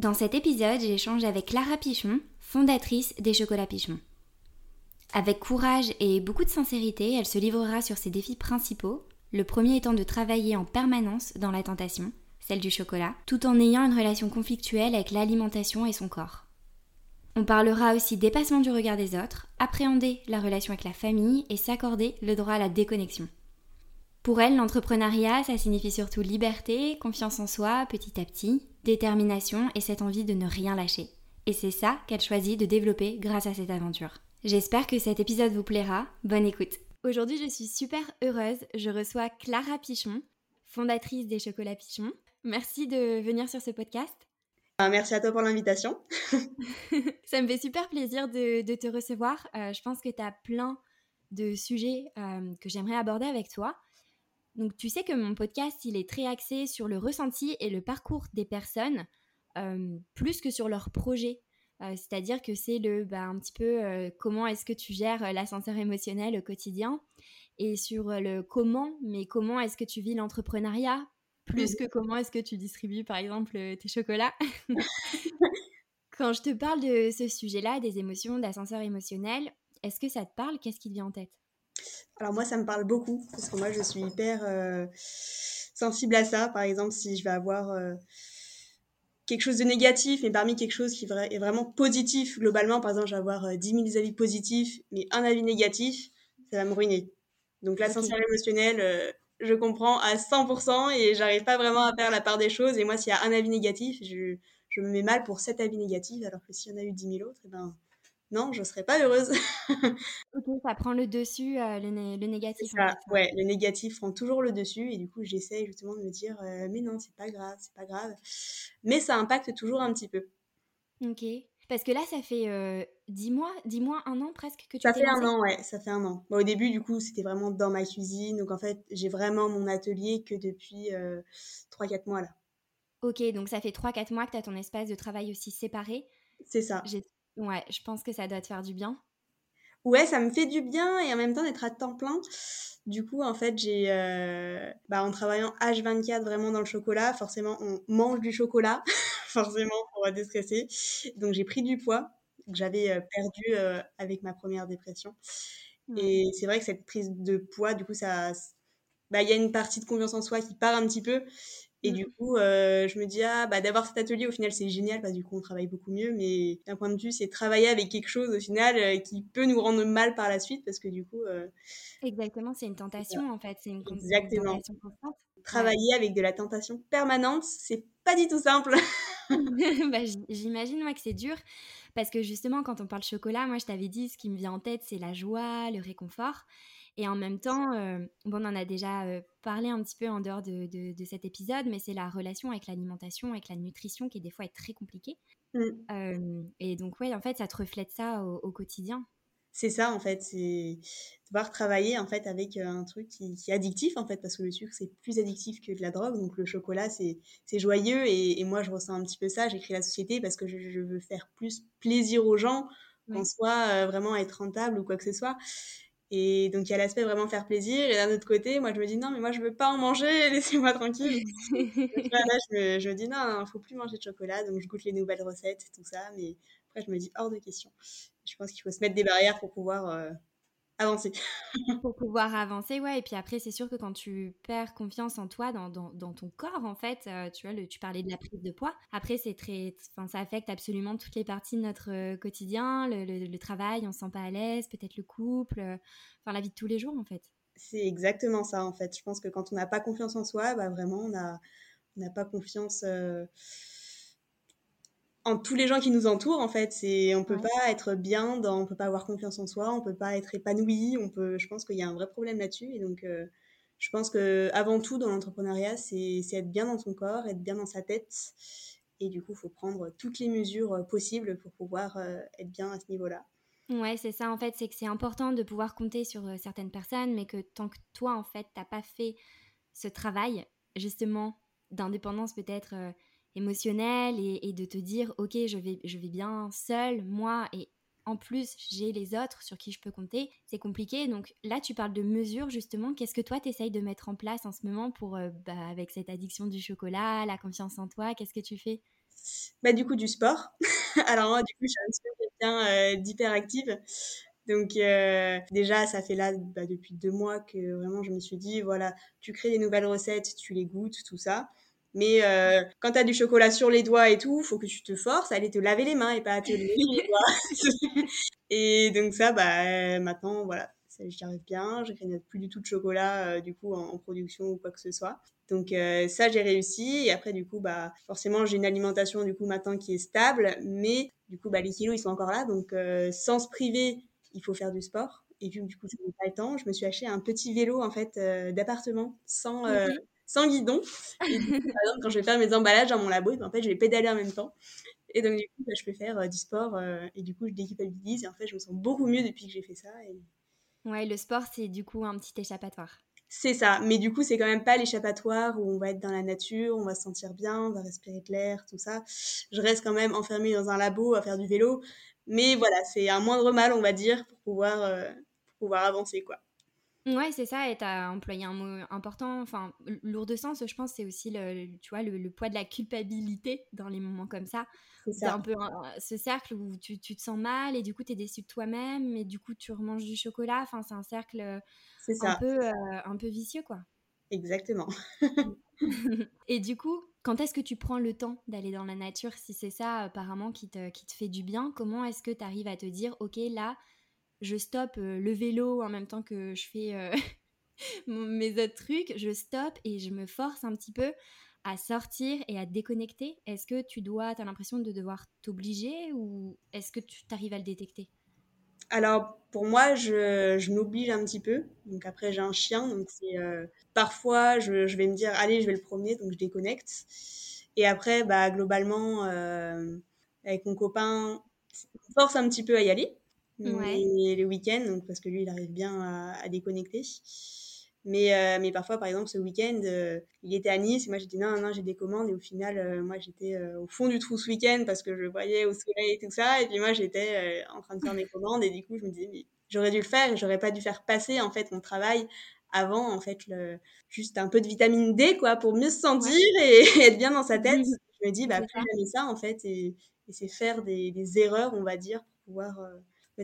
dans cet épisode, j'échange avec Clara Pichon, fondatrice des Chocolats Pichon. Avec courage et beaucoup de sincérité, elle se livrera sur ses défis principaux, le premier étant de travailler en permanence dans la tentation, celle du chocolat, tout en ayant une relation conflictuelle avec l'alimentation et son corps. On parlera aussi dépassement du regard des autres, appréhender la relation avec la famille et s'accorder le droit à la déconnexion. Pour elle, l'entrepreneuriat, ça signifie surtout liberté, confiance en soi petit à petit, détermination et cette envie de ne rien lâcher. Et c'est ça qu'elle choisit de développer grâce à cette aventure. J'espère que cet épisode vous plaira. Bonne écoute. Aujourd'hui, je suis super heureuse. Je reçois Clara Pichon, fondatrice des Chocolats Pichon. Merci de venir sur ce podcast. Ah, merci à toi pour l'invitation. ça me fait super plaisir de, te recevoir. Euh, je pense que tu as plein de sujets euh, que j'aimerais aborder avec toi. Donc tu sais que mon podcast, il est très axé sur le ressenti et le parcours des personnes, euh, plus que sur leur projet. Euh, c'est-à-dire que c'est le bah, un petit peu euh, comment est-ce que tu gères l'ascenseur émotionnel au quotidien et sur le comment, mais comment est-ce que tu vis l'entrepreneuriat plus que comment est-ce que tu distribues par exemple tes chocolats. Quand je te parle de ce sujet-là, des émotions, d'ascenseur émotionnel, est-ce que ça te parle? Qu'est-ce qui te vient en tête? Alors moi, ça me parle beaucoup, parce que moi, je suis hyper euh, sensible à ça. Par exemple, si je vais avoir euh, quelque chose de négatif, mais parmi quelque chose qui est vraiment positif, globalement, par exemple, je vais avoir 10 euh, 000 avis positifs, mais un avis négatif, ça va me ruiner. Donc l'ascenseur émotionnel, je comprends à 100% et j'arrive pas vraiment à faire la part des choses. Et moi, s'il y a un avis négatif, je, je, me mets mal pour 7 avis négatifs, alors que s'il y en a eu 10 000 autres, eh ben non, je serais pas heureuse. ok, ça prend le dessus, euh, le, négatif. Ça, ouais, le négatif prend toujours le dessus et du coup j'essaie justement de me dire euh, mais non, c'est pas grave, c'est pas grave. Mais ça impacte toujours un petit peu. Ok. Parce que là, ça fait euh, 10 mois, 10 mois, un an presque que tu Ça fait un an, ouais, ça fait un an. au début, du coup, c'était vraiment dans ma cuisine. Donc en fait, j'ai vraiment mon atelier que depuis 3-4 euh, mois là. Ok, donc ça fait 3-4 mois que tu as ton espace de travail aussi séparé. C'est ça. Ouais, je pense que ça doit te faire du bien. Ouais, ça me fait du bien et en même temps d'être à temps plein. Du coup, en fait, j'ai, euh, bah, en travaillant H24 vraiment dans le chocolat, forcément, on mange du chocolat, forcément, pour déstresser. Donc, j'ai pris du poids que j'avais euh, perdu euh, avec ma première dépression. Et c'est vrai que cette prise de poids, du coup, ça, bah, il y a une partie de confiance en soi qui part un petit peu. Et du mmh. coup, euh, je me dis, ah, bah, d'avoir cet atelier, au final, c'est génial, parce que du coup, on travaille beaucoup mieux. Mais d'un point de vue, c'est travailler avec quelque chose, au final, euh, qui peut nous rendre mal par la suite, parce que du coup. Euh, Exactement, c'est une tentation, en fait. C'est une, Exactement. tentation constante. Travailler avec de la tentation permanente, c'est pas du tout simple. bah, J'imagine, moi, que c'est dur. Parce que justement, quand on parle chocolat, moi, je t'avais dit, ce qui me vient en tête, c'est la joie, le réconfort. Et en même temps, euh, bon, on en a déjà euh, parlé un petit peu en dehors de, de, cet épisode, mais c'est la relation avec l'alimentation, avec la nutrition qui des fois est très compliquée. Mmh. Euh, et donc, ouais, en fait, ça te reflète ça au, quotidien. C'est ça, en fait, c'est devoir travailler en fait avec un truc qui, est addictif en fait, parce que le sucre c'est plus addictif que de la drogue, donc le chocolat c'est joyeux et, moi je ressens un petit peu ça. J'écris la société parce que je, je, veux faire plus plaisir aux gens, qu'en soit vraiment être rentable ou quoi que ce soit. Et donc, il y a l'aspect vraiment faire plaisir. Et d'un autre côté, moi, je me dis non, mais moi, je veux pas en manger, laissez-moi tranquille. là, je me, je dis non, il faut plus manger de chocolat. Donc, je goûte les nouvelles recettes, tout ça. Mais après, je me dis hors de question. Je pense qu'il faut se mettre des barrières pour pouvoir euh, avancer. pour pouvoir avancer, ouais. Et puis après, c'est sûr que quand tu perds confiance en toi, dans, dans, ton corps, en fait, euh, tu vois, le, tu parlais de la prise de poids. Après, c'est très, enfin, ça affecte absolument toutes les parties de notre euh, quotidien, le, le, travail, on se sent pas à l'aise, peut-être le couple, euh, enfin, la vie de tous les jours, en fait. C'est exactement ça, en fait. Je pense que quand on n'a pas confiance en soi, bah, vraiment, on n'a on pas confiance en tous les gens qui nous entourent en fait c'est on peut pas être bien dans on peut pas avoir confiance en soi on peut pas être épanoui on peut je pense qu'il y a un vrai problème là-dessus et donc euh, je pense que avant tout dans l'entrepreneuriat c'est être bien dans son corps être bien dans sa tête Et du coup, il faut prendre toutes les mesures possibles pour pouvoir être bien à ce niveau-là. Ouais, c'est ça en fait, c'est que c'est important de pouvoir compter sur certaines personnes, mais que tant que toi en fait, t'as pas fait ce travail justement d'indépendance peut-être émotionnelle et, de te dire ok, je vais, je vais bien seule, moi, et en plus j'ai les autres sur qui je peux compter, c'est compliqué. Donc là, tu parles de mesures justement. Qu'est-ce que toi, tu essayes de mettre en place en ce moment pour, bah, avec cette addiction du chocolat, la confiance en toi Qu'est-ce que tu fais? Bah, du coup, du sport. Alors moi, du coup, je suis quelqu'un euh, d'hyperactive. Donc euh, déjà, ça fait là bah, depuis deux mois que vraiment je me suis dit, voilà, tu crées des nouvelles recettes, tu les goûtes, tout ça. Mais euh, quand tu as du chocolat sur les doigts et tout, faut que tu te forces à aller te laver les mains et pas à te laver les doigts. et donc ça, bah, maintenant, voilà, j'y arrive bien. Je ne plus du tout de chocolat du coup en, production ou quoi que ce soit. Donc euh, ça, j'ai réussi. Et après, du coup, bah, forcément, j'ai une alimentation du coup maintenant qui est stable, mais du coup, bah, les kilos, ils sont encore là. Donc euh, sans se priver, il faut faire du sport. Et que du coup, je n'ai pas le temps, je me suis acheté un petit vélo en fait euh, d'appartement sans sans guidon. Et par exemple, quand je vais faire mes emballages dans mon labo, ben, en fait, je vais pédaler en même temps. Et donc, du coup, bah, je peux faire du sport et du coup, je déculpabilise. Et en fait, je me sens beaucoup mieux depuis que j'ai fait ça. Et... Ouais, le sport, c'est du coup un petit échappatoire. C'est ça, mais du coup, c'est quand même pas l'échappatoire où on va être dans la nature, on va se sentir bien, on va respirer de l'air, tout ça. Je reste quand même enfermée dans un labo à faire du vélo, mais voilà, c'est un moindre mal, on va dire, pour pouvoir, euh, pour pouvoir avancer, quoi. Ouais, c'est ça, et tu as employé un mot important, enfin, lourd de sens, je pense, c'est aussi le, tu vois, le, poids de la culpabilité dans les moments comme ça. C'est un peu ce cercle où tu, tu, te sens mal et du coup, tu es déçu de toi-même, et du coup, tu remanges du chocolat. Enfin, c'est un cercle un, peu, euh, un peu vicieux, quoi. Exactement. et du coup, quand est-ce que tu prends le temps d'aller dans la nature Si c'est ça, apparemment, qui te, qui te fait du bien, comment est-ce que tu arrives à te dire, OK, là, je stoppe euh, le vélo en même temps que je fais euh, mes autres trucs, je stoppe et je me force un petit peu à sortir et à déconnecter Est-ce que tu dois, tu as l'impression de devoir t'obliger ou est-ce que tu arrives à le détecter? Alors pour moi, je, m'oblige un petit peu. Donc après, j'ai un chien, donc euh, parfois je, je, vais me dire allez, je vais le promener, donc je déconnecte. Et après, bah globalement, avec mon copain, on force un petit peu à y aller ouais. les week-ends, donc parce que lui, il arrive bien à, déconnecter. Mais, euh, mais parfois, par exemple, ce week-end, euh, il était à Nice et moi j'ai dit non, non, j'ai des commandes. Et au final, euh, moi j'étais au fond du trou ce week-end parce que je voyais au soleil et tout ça. Et puis moi j'étais en train de faire mes commandes et du coup je me disais, mais j'aurais dû le faire et j'aurais pas dû faire passer en fait mon travail avant en fait le, juste un peu de vitamine D quoi pour mieux se sentir et, être bien dans sa tête. Je me dis, bah plus jamais ça en fait et, et c'est faire des, des, erreurs, on va dire, pour pouvoir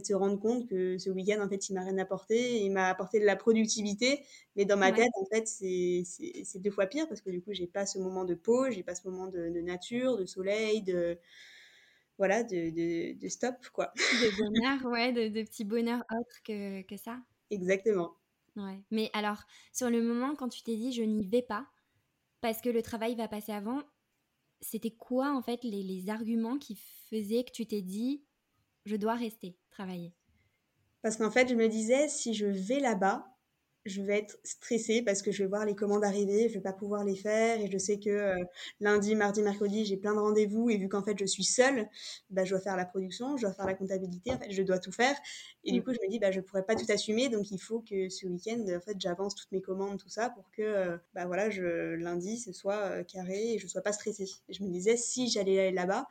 se rendre compte que ce week-end, en fait, il m'a rien apporté. Il m'a apporté de la productivité, mais dans ma tête, en fait, c'est deux fois pire parce que du coup, j'ai pas ce moment de pause, j'ai pas ce moment de, nature, de soleil, de voilà, de, de, stop, quoi. De bonheur, ouais, de, de petits bonheurs autres que, que ça. Exactement. Ouais. Mais alors, sur le moment, quand tu t'es dit je n'y vais pas, parce que le travail va passer avant, c'était quoi en fait les, les arguments qui faisaient que tu t'es dit je dois rester travailler Parce qu'en fait, je me disais, si je vais là-bas, je vais être stressée parce que je vais voir les commandes arriver, je vais pas pouvoir les faire et je sais que euh, lundi, mardi, mercredi, j'ai plein de rendez-vous et vu qu'en fait je suis seule, bah, je dois faire la production, je dois faire la comptabilité, en fait, je dois tout faire et du mm. coup je me dis bah je pourrais pas tout assumer donc il faut que ce week-end en fait j'avance toutes mes commandes tout ça pour que euh, bah voilà je lundi ce soit euh, carré et je sois pas stressée. Et je me disais si j'allais là-bas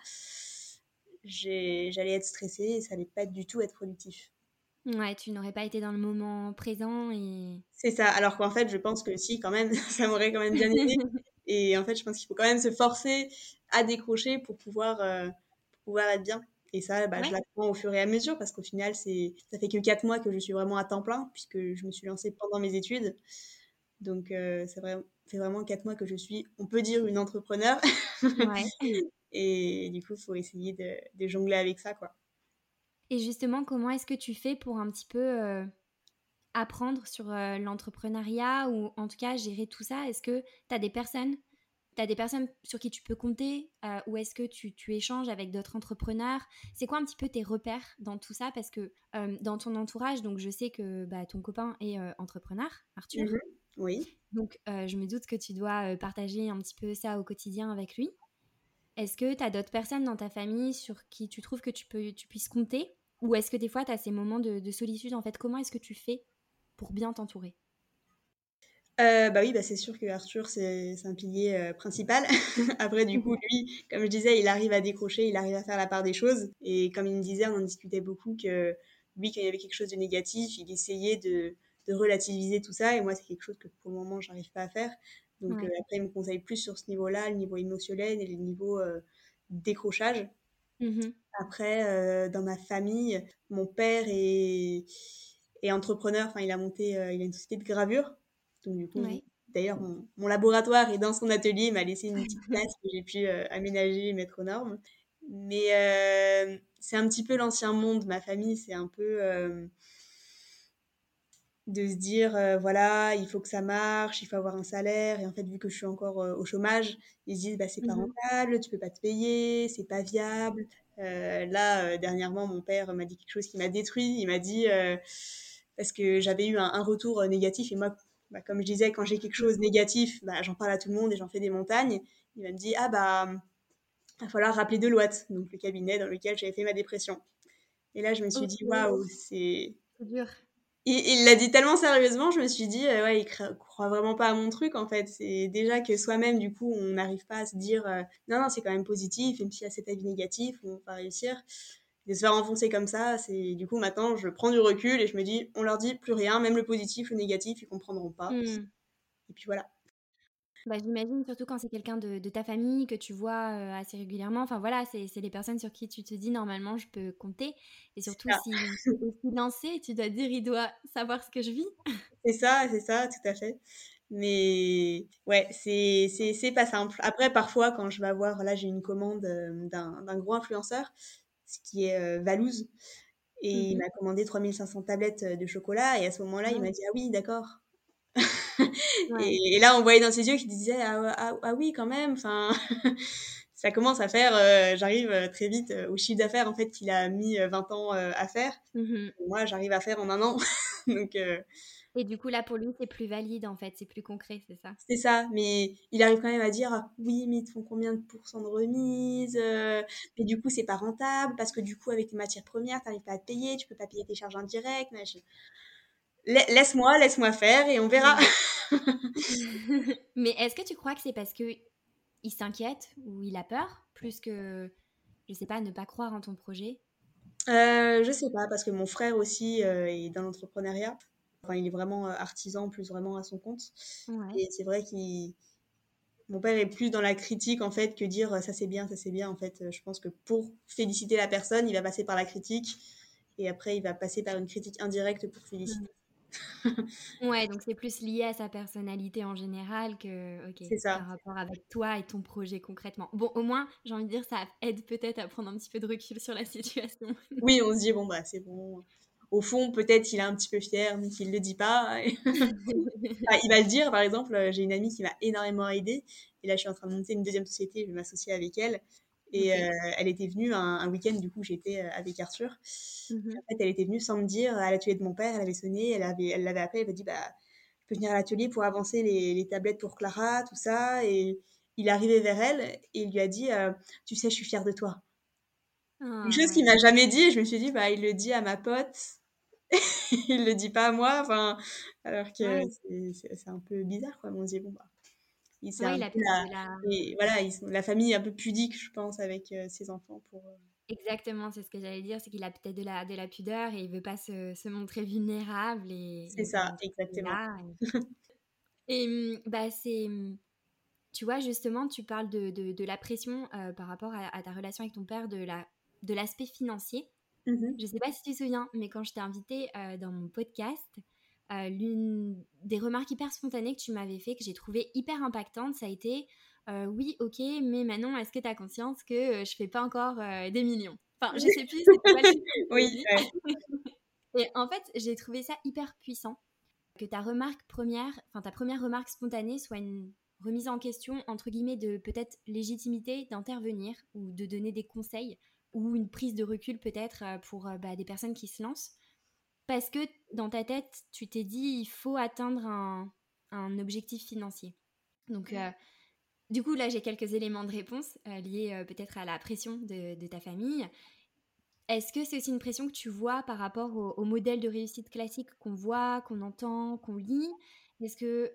j'allais être stressée et ça allait pas du tout être productif. Ouais, tu n'aurais pas été dans le moment présent et... C'est ça, alors qu'en fait, je pense que si, quand même, ça m'aurait quand même bien aidé. et en fait, je pense qu'il faut quand même se forcer à décrocher pour pouvoir, euh, pouvoir être bien. Et ça, bah, je l'apprends au fur et à mesure parce qu'au final, c'est ça fait que 4 mois que je suis vraiment à temps plein puisque je me suis lancée pendant mes études. Donc, euh, vrai, fait vraiment 4 mois que je suis, on peut dire, une entrepreneur. Ouais. Et du coup, il faut essayer de, jongler avec ça, quoi. Et justement, comment est-ce que tu fais pour un petit peu euh, apprendre sur euh, l'entrepreneuriat ou en tout cas gérer tout ça? Est-ce que tu as des personnes tu as des personnes sur qui tu peux compter euh, ou est-ce que tu, échanges avec d'autres entrepreneurs? C'est quoi un petit peu tes repères dans tout ça? Parce que dans ton entourage, donc je sais que bah, ton copain est entrepreneur, Arthur. Oui. Donc je me doute que tu dois partager un petit peu ça au quotidien avec lui. Est-ce que tu as d'autres personnes dans ta famille sur qui tu trouves que tu, peux, tu puisses compter? Ou est-ce que des fois tu as ces moments de, solitude? En fait, comment est-ce que tu fais pour bien t'entourer? Euh, bah oui, bah c'est sûr que Arthur, c'est un pilier euh, principal. Après, du coup, lui, comme je disais, il arrive à décrocher, il arrive à faire la part des choses. Et comme il me disait, on en discutait beaucoup que lui, quand il y avait quelque chose de négatif, il essayait de, de relativiser tout ça. Et moi, c'est quelque chose que pour le moment, j'arrive pas à faire. Donc euh, après, il me conseille plus sur ce niveau-là, le niveau émotionnel et le niveau euh, décrochage. Mmh après, euh, dans ma famille, mon père est, est entrepreneur. Enfin, il a monté, il a une société de gravure. Donc du coup, d'ailleurs, mon, mon, laboratoire est dans son atelier. Il m'a laissé une petite place que j'ai pu aménager et mettre aux normes. Mais c'est un petit peu l'ancien monde. Ma famille, c'est un peu de se dire euh, voilà il faut que ça marche il faut avoir un salaire et en fait vu que je suis encore euh, au chômage ils se disent bah c'est pas mmh rentable tu peux pas te payer c'est pas viable. Euh, là dernièrement mon père m'a dit quelque chose qui m'a détruit. Il m'a dit parce que j'avais eu un, retour négatif et moi bah, comme je disais quand j'ai quelque chose négatif bah, j'en parle à tout le monde et j'en fais des montagnes. Il m'a dit ah bah il va falloir rappeler Deloitte donc le cabinet dans lequel j'avais fait ma dépression. Et là je me suis dit waouh c'est dur il l'a dit tellement sérieusement, je me suis dit, euh, ouais, il croit vraiment pas à mon truc, en fait. C'est déjà que soi-même, du coup, on n'arrive pas à se dire, euh, non, non, c'est quand même positif, même s'il y a cet avis négatif, on va réussir. De se faire enfoncer comme ça, c'est du coup, maintenant, je prends du recul et je me dis, on leur dit plus rien, même le positif, le négatif, ils comprendront pas. Mmh. Et puis voilà. Bah, j'imagine surtout quand c'est quelqu'un de, ta famille que tu vois euh, assez régulièrement. Enfin voilà, c'est les personnes sur qui tu te dis normalement je peux compter. Et surtout si tu es lancé, tu dois dire il doit savoir ce que je vis. C'est ça, c'est ça, tout à fait. Mais ouais, c'est pas simple. Après, parfois, quand je vais voir, là j'ai une commande euh, d'un gros influenceur, ce qui est euh, Valouz. Et il mmh m'a commandé 3500 tablettes de chocolat. Et à ce moment-là, il m'a dit Ah oui, d'accord, et, là, on voyait dans ses yeux qu'il disait ah, ah, ah, oui, quand même. Enfin, ça commence à faire. Euh, j'arrive euh, très vite euh, au chiffre d'affaires en fait qu'il a mis 20 ans à faire. Mmh moi, j'arrive à faire en un an. Donc. Et du coup, là, pour lui, c'est plus valide, en fait, c'est plus concret, c'est ça? C'est ça, mais il arrive quand même à dire oui, mais ils te font combien de pourcents de remise Mais du coup, c'est pas rentable parce que du coup, avec les matières premières, tu n'arrives pas à te payer, tu peux pas payer tes charges indirectes. Laisse-moi, laisse-moi faire et on verra. Mais est-ce que tu crois que c'est parce que il s'inquiète ou il a peur plus que, je sais pas, ne pas croire en ton projet? Euh, Je sais pas, parce que mon frère aussi euh, est dans l'entrepreneuriat. Enfin, il est vraiment euh, artisan, plus vraiment à son compte. Et c'est vrai qu'il. Mon père est plus dans la critique en fait que dire ça c'est bien, ça c'est bien. En fait, je pense que pour féliciter la personne, il va passer par la critique et après il va passer par une critique indirecte pour féliciter. Ouais, donc c'est plus lié à sa personnalité en général que ok, ça. par rapport avec toi et ton projet concrètement. Bon, au moins, j'ai envie de dire, ça aide peut-être à prendre un petit peu de recul sur la situation. oui, on se dit, bon, bah c'est bon. Au fond, peut-être il est un petit peu fier, mais qu'il ne le dit pas. il va le dire, par exemple, j'ai une amie qui m'a énormément aidée. Et là, je suis en train de monter une deuxième société, je vais m'associer avec elle. Et euh, elle était venue un, week-end, du coup, j'étais euh, avec Arthur. Mmh en fait, elle était venue sans me dire à l'atelier de mon père, elle avait sonné, elle l'avait elle l'avait appelé, elle m'a dit bah, Je peux venir à l'atelier pour avancer les, les, tablettes pour Clara, tout ça. Et il est arrivé vers elle et il lui a dit euh, Tu sais, je suis fière de toi. Une chose qu'il m'a jamais dit, je me suis dit bah, Il le dit à ma pote. il le dit pas à moi, enfin, alors que c'est un peu bizarre, quoi. On se dit, bon, bah, la, Et voilà, ils sont la famille un peu pudique, je pense, avec euh, ses enfants pour. Exactement, c'est ce que j'allais dire, c'est qu'il a peut-être de la, de la pudeur et il veut pas se, se montrer vulnérable. Et, c'est ça, exactement. et, bah, c'est. Tu vois, justement, tu parles de, de, de la pression euh, par rapport à, ta relation avec ton père, de la de l'aspect financier. Mmh je sais pas si tu te souviens, mais quand je t'ai invité dans mon podcast, euh, l'une des remarques hyper spontanées que tu m'avais fait, que j'ai trouvé hyper impactante, ça a été euh, oui, ok, mais maintenant, est-ce que tu as conscience que euh, je fais pas encore des millions? Enfin, je sais plus, Oui. Et en fait, j'ai trouvé ça hyper puissant que ta remarque première, enfin ta première remarque spontanée soit une remise en question entre guillemets de peut-être légitimité d'intervenir ou de donner des conseils ou une prise de recul peut-être pour bah, des personnes qui se lancent parce que dans ta tête, tu t'es dit il faut atteindre un, objectif financier. Donc, euh, Du coup, là, j'ai quelques éléments de réponse liés peut-être à la pression de, ta famille. Est-ce que c'est aussi une pression que tu vois par rapport au, au modèle de réussite classique qu'on voit, qu'on entend, qu'on lit? Est-ce que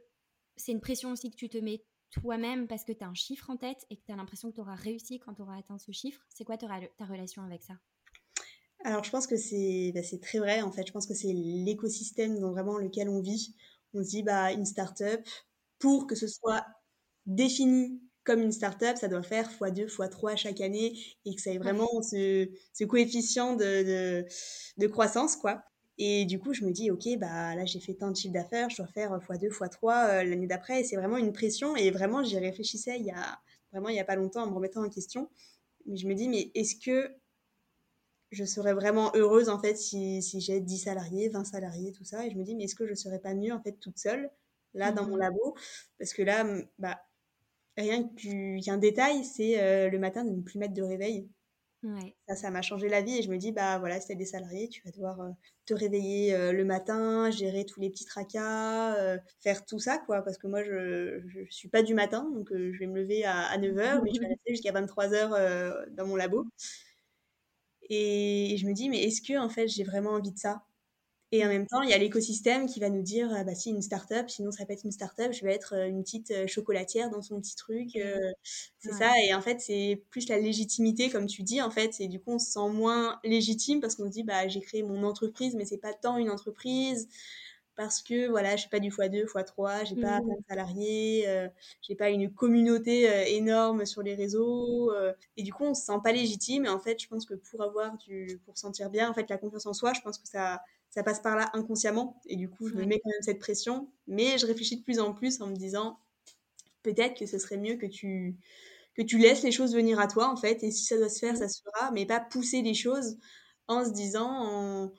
c'est une pression aussi que tu te mets toi-même parce que tu as un chiffre en tête et que tu as l'impression que tu auras réussi quand tu auras atteint ce chiffre? C'est quoi ta, ta relation avec ça? Alors je pense que c'est bah, très vrai en fait. Je pense que c'est l'écosystème dans vraiment lequel on vit. On se dit bah une start-up pour que ce soit défini comme une start-up, ça doit faire x2, x3 chaque année et que ça ait vraiment ce, ce coefficient de, de, de, croissance quoi. Et du coup, je me dis, ok, bah là, j'ai fait tant de chiffre d'affaires, je dois faire x2, x3 euh, l'année d'après. Et c'est vraiment une pression. Et vraiment, j'y réfléchissais il y a vraiment il y a pas longtemps en me remettant en question. Mais je me dis, mais est-ce que je serais vraiment heureuse en fait si, si j'ai 10 salariés, 20 salariés, tout ça. Et je me dis, mais est-ce que je serais pas mieux en fait toute seule, là, dans mon mmh. labo? Parce que là, bah, rien qu'un détail, c'est euh, le matin de ne plus mettre de réveil. Ça, ça m'a changé la vie et je me dis, bah voilà, si t'as des salariés, tu vas devoir euh, te réveiller euh, le matin, gérer tous les petits tracas, euh, faire tout ça, quoi. Parce que moi, je, je suis pas du matin, donc je vais me lever à, à 9h, mais je vais rester jusqu'à 23h dans mon labo. Et, et je me dis, mais est-ce que, en fait, j'ai vraiment envie de ça? Et en même temps, il y a l'écosystème qui va nous dire, ah bah si une start-up, sinon ça peut être une start-up, je vais être euh, une petite euh, chocolatière dans son petit truc. Euh, c'est ça. Et en fait, c'est plus la légitimité, comme tu dis, en fait. Et du coup, on se sent moins légitime parce qu'on se dit, bah j'ai créé mon entreprise, mais c'est pas tant une entreprise parce que voilà, je suis pas du x2, x3, j'ai pas mmh. plein de salariés, euh, j'ai pas une communauté énorme sur les réseaux et du coup, on se sent pas légitime et en fait, je pense que pour avoir du pour sentir bien en fait la confiance en soi, je pense que ça ça passe par là inconsciemment. Et du coup, je me mets quand même cette pression. Mais je réfléchis de plus en plus en me disant, peut-être que ce serait mieux que tu, que tu laisses les choses venir à toi, en fait. Et si ça doit se faire, ça se fera. Mais pas pousser les choses en se disant,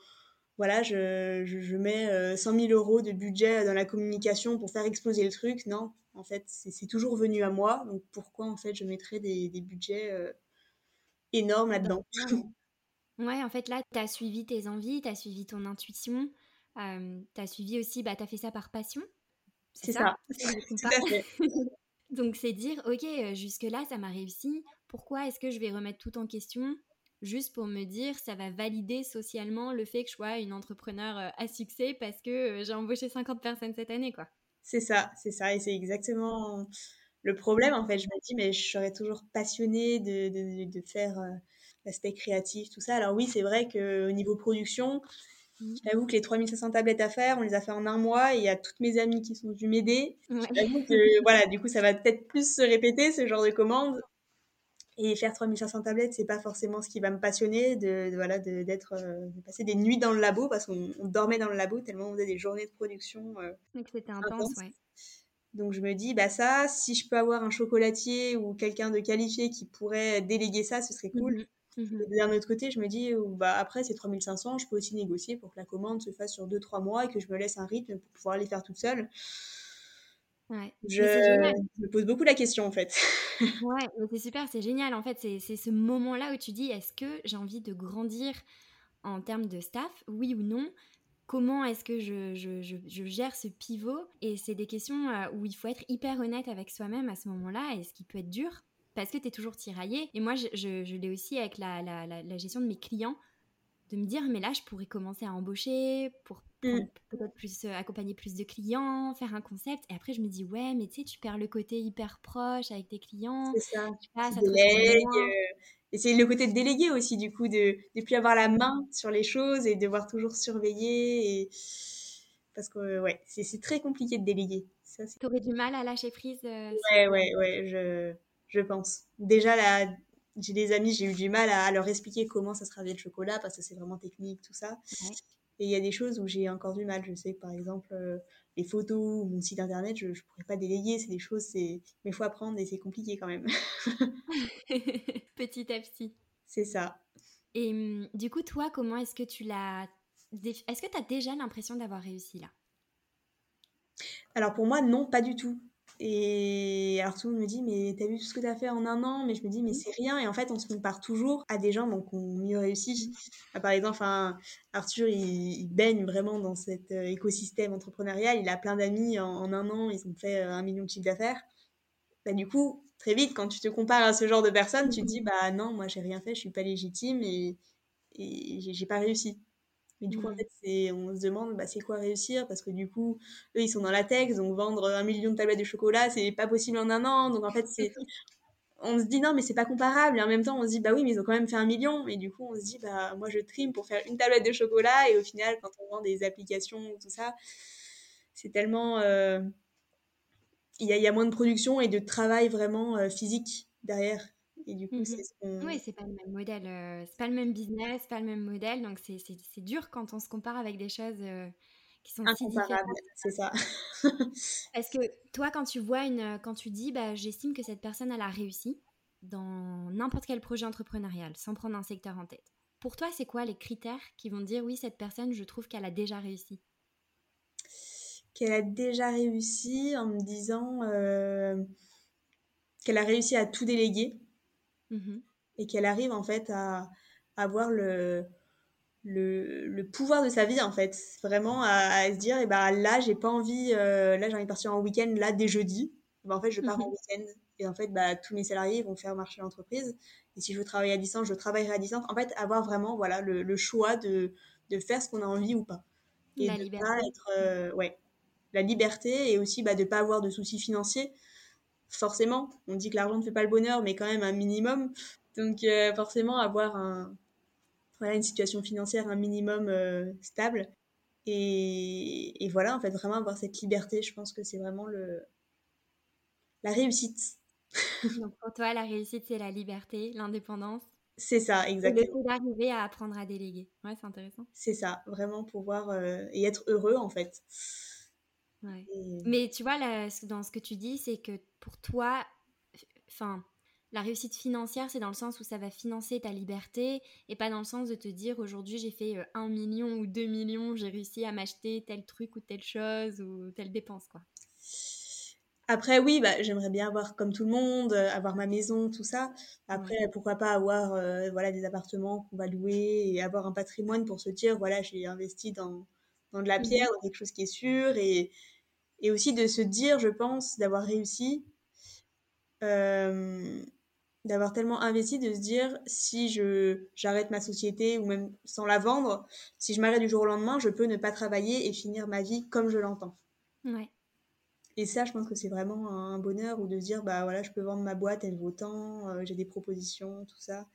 voilà, je, je, mets 100 euh, 000 euros de budget dans la communication pour faire exploser le truc. Non, en fait, c'est toujours venu à moi. Donc pourquoi, en fait, je mettrais des, des budgets euh, énormes là-dedans? Ouais, en fait, là, tu as suivi tes envies, tu as suivi ton intuition, euh, tu as suivi aussi, bah, tu as fait ça par passion. C'est ça, Donc, c'est dire, ok, euh, jusque-là, ça m'a réussi. Pourquoi est-ce que je vais remettre tout en question? Juste pour me dire, ça va valider socialement le fait que je sois une entrepreneur euh, à succès parce que j'ai embauché 50 personnes cette année, quoi. C'est ça, c'est ça, et c'est exactement le problème, en fait. Je me dis, mais je serais toujours passionnée de, de, de faire l'aspect créatif, tout ça. Alors oui, c'est vrai qu'au niveau production, mmh. j'avoue que les 3500 tablettes à faire, on les a fait en un mois et il y a toutes mes amies qui sont venues m'aider. J'avoue que voilà, du coup, ça va peut-être plus se répéter ce genre de commande. Et faire 3500 tablettes, c'est pas forcément ce qui va me passionner de, voilà d'être euh, de, passer des nuits dans le labo parce qu'on dormait dans le labo tellement on faisait des journées de production. Euh, c'était intense, ouais. Donc je me dis, bah ça, si je peux avoir un chocolatier ou quelqu'un de qualifié qui pourrait déléguer ça, ce serait cool. Mmh Mmh d'un autre côté, je me dis, bah, après ces 3500, je peux aussi négocier pour que la commande se fasse sur 2-3 mois et que je me laisse un rythme pour pouvoir les faire toute seule. Ouais. Je, me pose beaucoup la question en fait. ouais, c'est super, c'est génial. En fait, c'est ce moment-là où tu dis est-ce que j'ai envie de grandir en termes de staff, oui ou non? Comment est-ce que je, je, je, gère ce pivot? Et c'est des questions euh, où il faut être hyper honnête avec soi-même à ce moment-là et ce qui peut être dur parce que tu es toujours tiraillé. Et moi, je, je, l'ai aussi avec la, la, la, gestion de mes clients, de me dire, mais là, je pourrais commencer à embaucher pour mm. peut-être plus euh, accompagner plus de clients, faire un concept. Et après, je me dis, ouais, mais tu sais, tu perds le côté hyper proche avec tes clients. C'est ça. Tu ça euh, et c'est le côté de déléguer aussi, du coup, de ne plus avoir la main sur les choses et devoir toujours surveiller. Et... Parce que, ouais, c'est très compliqué de déléguer. Tu aurais du mal à lâcher prise euh, Ouais, ouais, ouais. Je je pense. Déjà, là, j'ai des amis, j'ai eu du mal à, leur expliquer comment ça se travaille le chocolat parce que c'est vraiment technique, tout ça. Et il y a des choses où j'ai encore du mal. Je sais que par exemple, euh, les photos ou mon site internet, je ne pourrais pas déléguer. C'est des choses, c'est. Mais il faut apprendre et c'est compliqué quand même. petit à petit. C'est ça. Et hum, du coup, toi, comment est-ce que tu l'as. Est-ce que tu as déjà l'impression d'avoir réussi là? Alors pour moi, non, pas du tout. Et alors tout le monde me dit, mais t'as vu tout ce que t'as fait en un an? Mais je me dis, mais c'est rien. Et en fait, on se compare toujours à des gens qui ont mieux réussi. Bah, par exemple, Arthur, il, baigne vraiment dans cet euh, écosystème entrepreneurial. Il a plein d'amis. En, un an, ils ont fait euh, un million de chiffres d'affaires. bah, du coup, très vite, quand tu te compares à ce genre de personnes, tu te dis, bah non, moi j'ai rien fait, je suis pas légitime et, et j'ai pas réussi. Mais du coup, en mmh. fait, on se demande, bah, c'est quoi réussir? Parce que du coup, eux, ils sont dans la tech, donc vendre un million de tablettes de chocolat, c'est pas possible en un an. Donc en fait, c'est on se dit non mais c'est pas comparable. Et en même temps on se dit bah oui mais ils ont quand même fait un million. Et du coup on se dit bah moi je trim pour faire une tablette de chocolat. Et au final quand on vend des applications tout ça c'est tellement euh, il y, a moins de production et de travail vraiment euh, physique derrière et du coup mmh c'est oui c'est pas le même modèle euh, c'est pas le même business pas le même modèle donc c'est dur quand on se compare avec des choses qui sont incomparables c'est ça. Est-ce que toi, quand tu vois une, quand tu dis, bah, j'estime que cette personne elle a réussi dans n'importe quel projet entrepreneurial, sans prendre un secteur en tête. Pour toi, c'est quoi les critères qui vont dire oui, cette personne, je trouve qu'elle a déjà réussi? Qu'elle a déjà réussi en me disant euh, qu'elle a réussi à tout déléguer mmh et qu'elle arrive en fait à avoir le, le, pouvoir de sa vie en fait. Vraiment à, se dire et eh ben là j'ai pas envie euh, là j'ai envie de partir en week-end là dès jeudi. Ben, en fait je pars en mhm. week-end. Et en fait bah, tous mes salariés vont faire marcher l'entreprise. Et si je veux travailler à distance je travaillerai à distance. En fait avoir vraiment voilà le, choix de, de, faire ce qu'on a envie ou pas. Et la liberté. être, euh, ouais. La liberté et aussi bah, de pas avoir de soucis financiers forcément on dit que l'argent ne fait pas le bonheur mais quand même un minimum donc euh, forcément avoir un voilà, une situation financière un minimum euh, stable. Et, et, voilà, en fait, vraiment avoir cette liberté, je pense que c'est vraiment le la réussite. Donc pour toi, la réussite, c'est la liberté, l'indépendance. C'est ça, exactement. Et le d'arriver à apprendre à déléguer. Ouais, c'est intéressant. C'est ça, vraiment pouvoir euh, et être heureux en fait. Ouais. Mais tu vois, là, dans ce que tu dis, c'est que pour toi, enfin, la réussite financière, c'est dans le sens où ça va financer ta liberté et pas dans le sens de te dire aujourd'hui j'ai fait euh, un million ou deux millions, j'ai réussi à m'acheter tel truc ou telle chose ou telle dépense quoi. Après oui, bah, j'aimerais bien avoir comme tout le monde, euh, avoir ma maison, tout ça. Après pourquoi pas avoir euh, voilà des appartements qu'on va louer et avoir un patrimoine pour se dire voilà j'ai investi dans, dans de la mmh pierre, dans quelque chose qui est sûr et, et aussi de se dire je pense d'avoir réussi d'avoir tellement investi, de se dire si je j'arrête ma société ou même sans la vendre, si je m'arrête du jour au lendemain, je peux ne pas travailler et finir ma vie comme je l'entends. Ouais. Et ça, je pense que c'est vraiment un bonheur ou de se dire bah voilà, je peux vendre ma boîte, elle vaut tant, euh, j'ai des propositions, tout ça.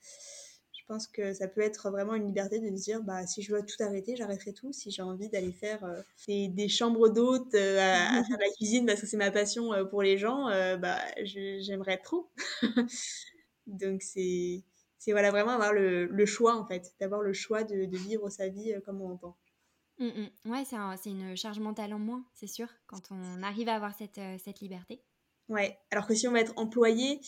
Je pense que ça peut être vraiment une liberté de se dire bah si je veux tout arrêter, j'arrêterai tout. Si j'ai envie d'aller faire euh, des, chambres d'hôtes euh, à, faire la cuisine parce que c'est ma passion pour les gens, bah j'aimerais trop. Donc c'est voilà vraiment avoir le, le, choix en fait, d'avoir le choix de, vivre sa vie euh, comme on entend. Mmh, mmh. Ouais, c'est une charge mentale en moins, c'est sûr, quand on arrive à avoir cette, euh, cette liberté. Ouais, alors que si on va être employé,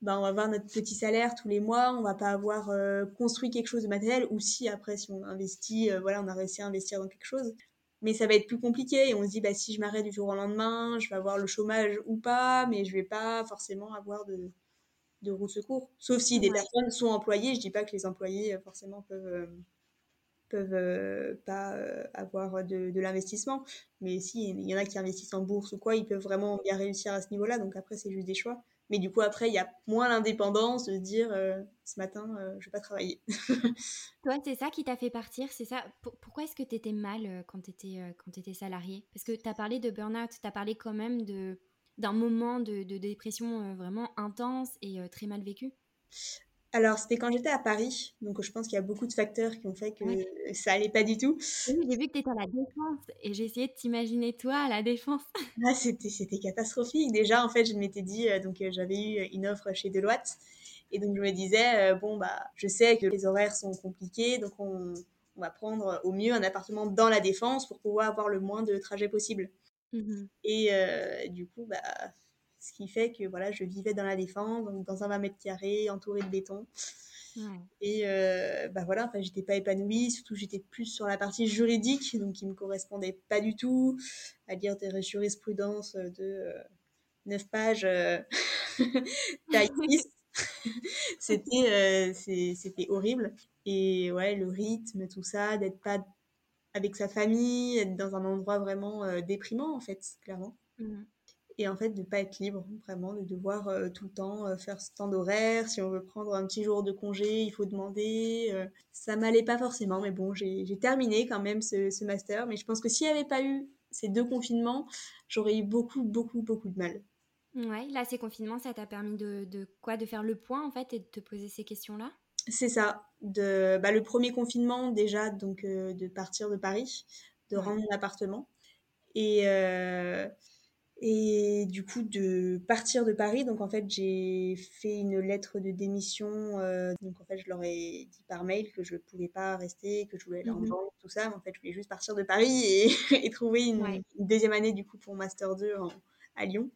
ben on va avoir notre petit salaire tous les mois, on va pas avoir euh, construit quelque chose de matériel, ou si après, si on investit, voilà, on a réussi à investir dans quelque chose. Mais ça va être plus compliqué et on se dit, bah, si je m'arrête du jour au lendemain, je vais avoir le chômage ou pas, mais je vais pas forcément avoir de, de roue secours. Sauf si des personnes sont employées. Je dis pas que les employés euh, forcément peuvent euh, peuvent euh, pas avoir de, l'investissement. Mais si il y en a qui investissent en bourse ou quoi, ils peuvent vraiment bien réussir à ce niveau-là. Donc après, c'est juste des choix. Mais du coup, après, il y a moins l'indépendance de dire ce matin, je vais pas travailler. Toi, c'est ça qui t'a fait partir C'est ça? Pourquoi est-ce que tu étais mal quand tu étais, étais salarié Parce que tu as parlé de burn-out, tu as parlé quand même d'un moment de, dépression euh, vraiment intense et euh, très mal vécu alors, c'était quand j'étais à Paris, donc je pense qu'il y a beaucoup de facteurs qui ont fait que ça allait pas du tout. Oui, j'ai vu que tu étais à la Défense et j'ai essayé de t'imaginer toi à la Défense. Ah, c'était, catastrophique. Déjà, en fait, je m'étais dit, euh, donc j'avais eu une offre chez Deloitte et donc je me disais, bon, bah, je sais que les horaires sont compliqués, donc on, on, va prendre au mieux un appartement dans la Défense pour pouvoir avoir le moins de trajets possible. Mmh et euh, du coup, bah, ce qui fait que voilà, je vivais dans la défense, donc dans un 20 mètres carrés, entouré de béton. Et euh, bah voilà, enfin, j'étais pas épanouie, surtout j'étais plus sur la partie juridique, donc qui me correspondait pas du tout, à lire des jurisprudences de 9 euh, pages taille 6. c'était c'était horrible. Et ouais, le rythme, tout ça, d'être pas avec sa famille, être dans un endroit vraiment euh, déprimant en fait, clairement. Mmh. Et en fait de pas être libre vraiment de devoir euh, tout le temps euh, faire ce temps d'horaire. Si on veut prendre un petit jour de congé il faut demander euh. ça m'allait pas forcément mais bon j'ai terminé quand même ce, ce, master. Mais je pense que s'il n'y avait pas eu ces deux confinements j'aurais eu beaucoup beaucoup beaucoup de mal. Ouais là ces confinements ça t'a permis de, de, quoi? De faire le point en fait et de te poser ces questions là c'est ça. De bah, le premier confinement déjà donc de partir de Paris de rendre mon appartement. Et et du coup, de partir de Paris, donc en fait, j'ai fait une lettre de démission. Euh, donc en fait, je leur ai dit par mail que je ne pouvais pas rester, que je voulais leur mmh tout ça. Mais en fait, je voulais juste partir de Paris et, et trouver une, deuxième année du coup pour Master 2 à Lyon.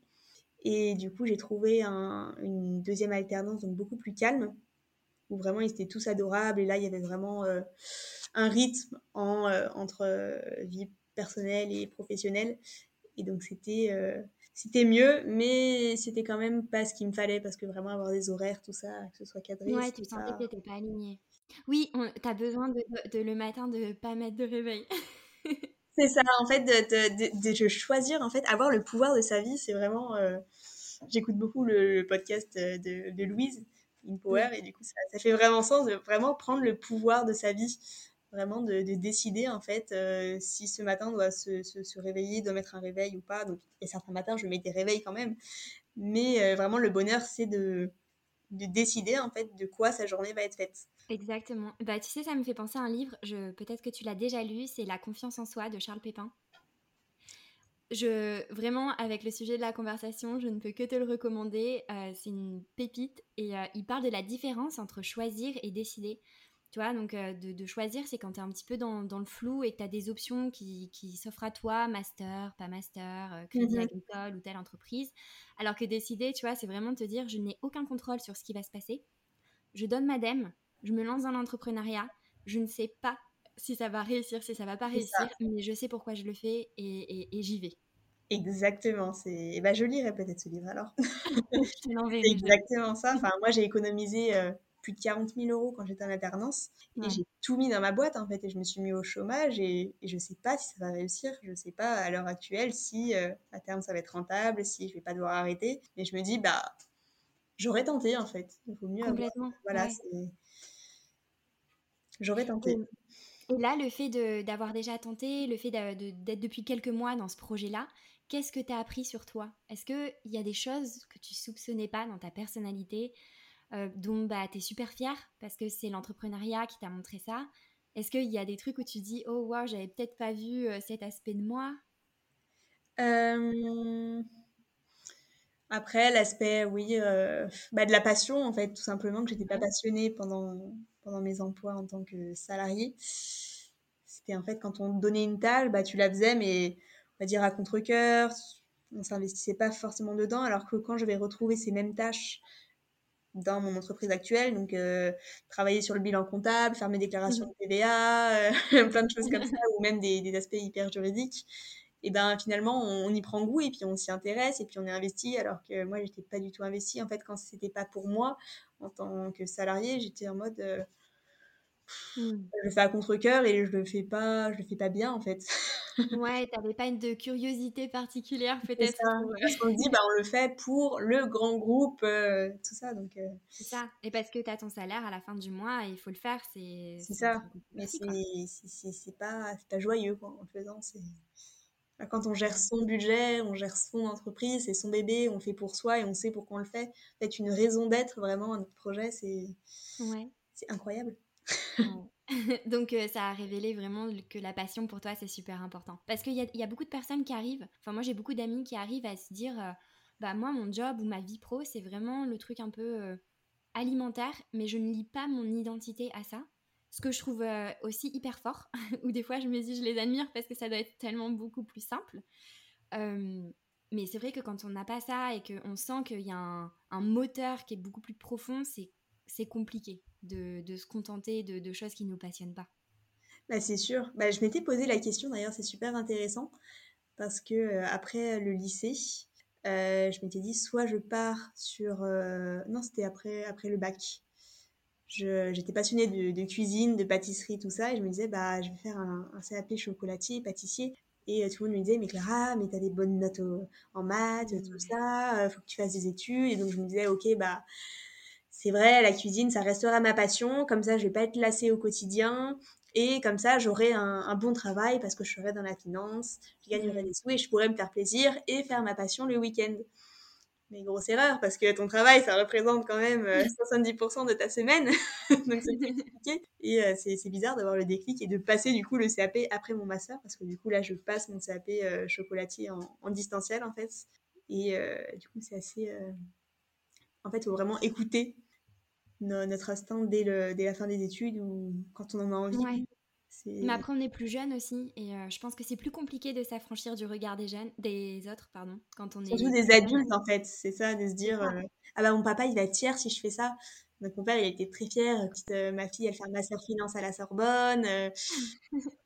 Et du coup, j'ai trouvé un, une deuxième alternance, donc beaucoup plus calme, où vraiment ils étaient tous adorables. Et là, il y avait vraiment euh, un rythme en, euh, entre vie personnelle et professionnelle et donc c'était euh, c'était mieux, mais c'était quand même pas ce qu'il me fallait parce que vraiment avoir des horaires, tout ça, que ce soit cadré. Ouais, tu sentais que t'étais pas aligné. Oui, tu as besoin de, de, le matin de pas mettre de réveil. c'est ça, en fait, de, de, choisir, en fait, avoir le pouvoir de sa vie, c'est vraiment. Euh, j'écoute beaucoup le, podcast de, de Louise, In Power, et du coup, ça, ça, fait vraiment sens de vraiment prendre le pouvoir de sa vie vraiment de, décider en fait euh, si ce matin doit se, se, réveiller, doit mettre un réveil ou pas. Donc, et certains matins, je mets des réveils quand même. Mais euh, vraiment, le bonheur, c'est de, de décider en fait de quoi sa journée va être faite. Exactement. Bah, tu sais, ça me fait penser à un livre, je... peut-être que tu l'as déjà lu, c'est La confiance en soi de Charles Pépin. Je, vraiment, avec le sujet de la conversation, je ne peux que te le recommander. Euh, c'est une pépite et il parle de la différence entre choisir et décider. Tu vois, donc euh, de, choisir, c'est quand tu es un petit peu dans, le flou et que tu as des options qui, s'offrent à toi, master, pas master, euh, crédit mmh agricole ou telle entreprise. Alors que décider, tu vois, c'est vraiment te dire, je n'ai aucun contrôle sur ce qui va se passer. Je donne ma dème, je me lance dans l'entrepreneuriat. Je ne sais pas si ça va réussir, si ça va pas réussir, mais je sais pourquoi je le fais et, j'y vais. Exactement, c'est. Bah, je lirai peut-être ce livre alors. c'est exactement ça. Enfin, moi, j'ai économisé euh, plus de 40 000 euros quand j'étais en alternance. Et j'ai tout mis dans ma boîte, en fait, et je me suis mis au chômage. Et, je ne sais pas si ça va réussir. Je ne sais pas à l'heure actuelle si euh, à terme ça va être rentable, si je vais pas devoir arrêter. Mais je me dis, bah, j'aurais tenté, en fait. Il faut mieux Complètement. Voilà, J'aurais tenté. Et là, le fait d'avoir déjà tenté, le fait d'être depuis quelques mois dans ce projet-là, qu'est-ce que tu as appris sur toi? Est-ce qu'il y a des choses que tu soupçonnais pas dans ta personnalité? Euh, dont bah, tu es super fière parce que c'est l'entrepreneuriat qui t'a montré ça. Est-ce qu'il y a des trucs où tu dis Oh, waouh, j'avais peut-être pas vu euh, cet aspect de moi? Euh, Après, l'aspect, oui, bah, de la passion, en fait, tout simplement, que j'étais pas passionnée pendant, pendant mes emplois en tant que salariée. C'était en fait quand on donnait une tâche, bah, tu la faisais, mais on va dire à contre-coeur, on s'investissait pas forcément dedans, alors que quand je vais retrouver ces mêmes tâches dans mon entreprise actuelle, donc euh, travailler sur le bilan comptable, faire mes déclarations de TVA, euh, plein de choses comme ça, ou même des, des, aspects hyper juridiques. Et ben finalement, on, y prend goût et puis on s'y intéresse et puis on est investi. Alors que moi, j'étais pas du tout investi. En fait, quand c'était pas pour moi en tant que salarié, j'étais en mode euh, Mmh. Je le fais à contre-coeur et je le fais pas, je le fais pas bien en fait. ouais, t'avais pas une de curiosité particulière peut-être. Euh parce qu'on dit, bah, on le fait pour le grand groupe, euh, tout ça. Donc. Euh c'est ça. Et parce que tu as ton salaire à la fin du mois, il faut le faire. C'est. C'est ça. Mais c'est pas, pas joyeux quoi, en le faisant. C'est quand on gère son budget, on gère son entreprise, c'est son bébé, on le fait pour soi et on sait pourquoi on le fait. Peut-être une raison d'être vraiment à notre projet, c'est ouais. c'est incroyable. Donc ça a révélé vraiment que la passion pour toi c'est super important. Parce qu'il y, y a, beaucoup de personnes qui arrivent, enfin moi j'ai beaucoup d'amis qui arrivent à se dire, bah moi mon job ou ma vie pro c'est vraiment le truc un peu alimentaire, mais je ne lis pas mon identité à ça. Ce que je trouve aussi hyper fort, ou des fois je me dis je les admire parce que ça doit être tellement beaucoup plus simple. mais c'est vrai que quand on n'a pas ça et qu'on sent qu'il y a un moteur qui est beaucoup plus profond, c'est compliqué de, se contenter de, choses qui ne nous passionnent pas. Bah, c'est sûr. Bah, je m'étais posé la question d'ailleurs, c'est super intéressant parce que euh, après le lycée, euh, je m'étais dit soit je pars sur euh, non c'était après après le bac. J'étais passionnée de, cuisine, de pâtisserie, tout ça, et je me disais bah je vais faire un, CAP chocolatier, pâtissier. Et tout le monde me disait, mais Clara, mais t'as des bonnes notes en maths, tout ça, faut que tu fasses des études. Et donc je me disais, ok, bah c'est vrai, la cuisine, ça restera ma passion. Comme ça, je vais pas être lassée au quotidien. Et comme ça, j'aurai un, bon travail parce que je serai dans la finance, je gagnerai des sous et je pourrai me faire plaisir et faire ma passion le week-end. Mais grosse erreur parce que ton travail, ça représente quand même 70% de ta semaine. Donc c'est compliqué. Et euh, c'est bizarre d'avoir le déclic et de passer du coup le CAP après mon master parce que du coup là, je passe mon CAP euh, chocolatier en, distanciel en fait. Et euh, du coup, c'est assez. En fait, il faut vraiment écouter notre instinct dès, le, dès la fin des études ou quand on en a envie. Mais après, on est plus jeune aussi, et euh, je pense que c'est plus compliqué de s'affranchir du regard des jeunes, des autres, pardon, quand on est. Surtout des adultes, en fait, c'est ça, de se dire euh, ah bah mon papa il va être fier si je fais ça. Donc mon père il a été très fier, petite, euh, ma fille elle fait un master finance à la Sorbonne,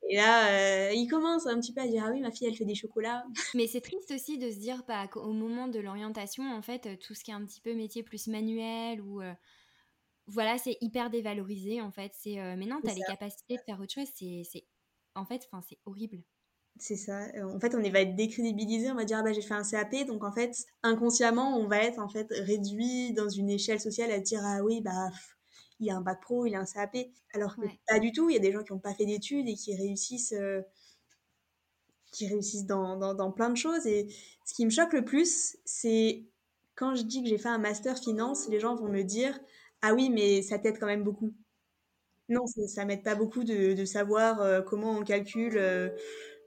et là il commence un petit peu à dire ah oui ma fille elle fait des chocolats. Mais c'est triste aussi de se dire bah, qu'au moment de l'orientation en fait tout ce qui est un petit peu métier plus manuel ou voilà, c'est hyper dévalorisé en fait. C'est euh, mais non, tu as les capacités de faire autre chose. C'est en fait, enfin, c'est horrible. C'est ça. Euh, en fait, on va être décrédibilisé. On va dire ah bah j'ai fait un CAP, donc en fait inconsciemment on va être en fait réduit dans une échelle sociale à dire ah oui bah il y a un bac pro, il a un CAP. Alors que pas du tout. Il y a des gens qui n'ont pas fait d'études et qui réussissent. Euh, qui réussissent dans, dans, dans, plein de choses. Et ce qui me choque le plus, c'est quand je dis que j'ai fait un master finance, les gens vont me dire ah oui, mais ça t'aide quand même beaucoup. Non, ça, m'aide pas beaucoup de, savoir euh, comment on calcule euh,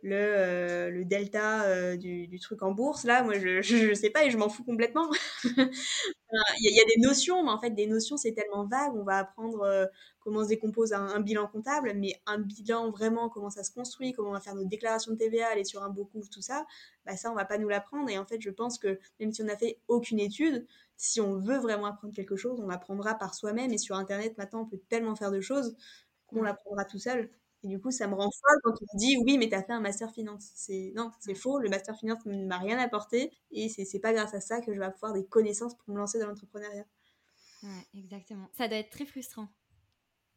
le, euh, le delta du, truc en bourse. Là, moi, je, je, sais pas et je m'en fous complètement. Il y, a des notions, mais en fait, des notions, c'est tellement vague. On va apprendre comment se décompose un, bilan comptable, mais un bilan vraiment, comment ça se construit, comment on va faire nos déclarations de TVA, aller sur un beau couvre, tout ça, bah ça, on va pas nous l'apprendre. Et en fait, je pense que même si on n'a fait aucune étude, si on veut vraiment apprendre quelque chose, on l'apprendra par soi-même. Et sur Internet, maintenant, on peut tellement faire de choses qu'on l'apprendra tout seul. Et du coup, ça me rend folle quand on me dit oui, mais tu as fait un master finance. C'est non, c'est faux. Le master finance ne m'a rien apporté et c'est c'est pas grâce à ça que je vais avoir des connaissances pour me lancer dans l'entrepreneuriat. Ouais, exactement. Ça doit être très frustrant.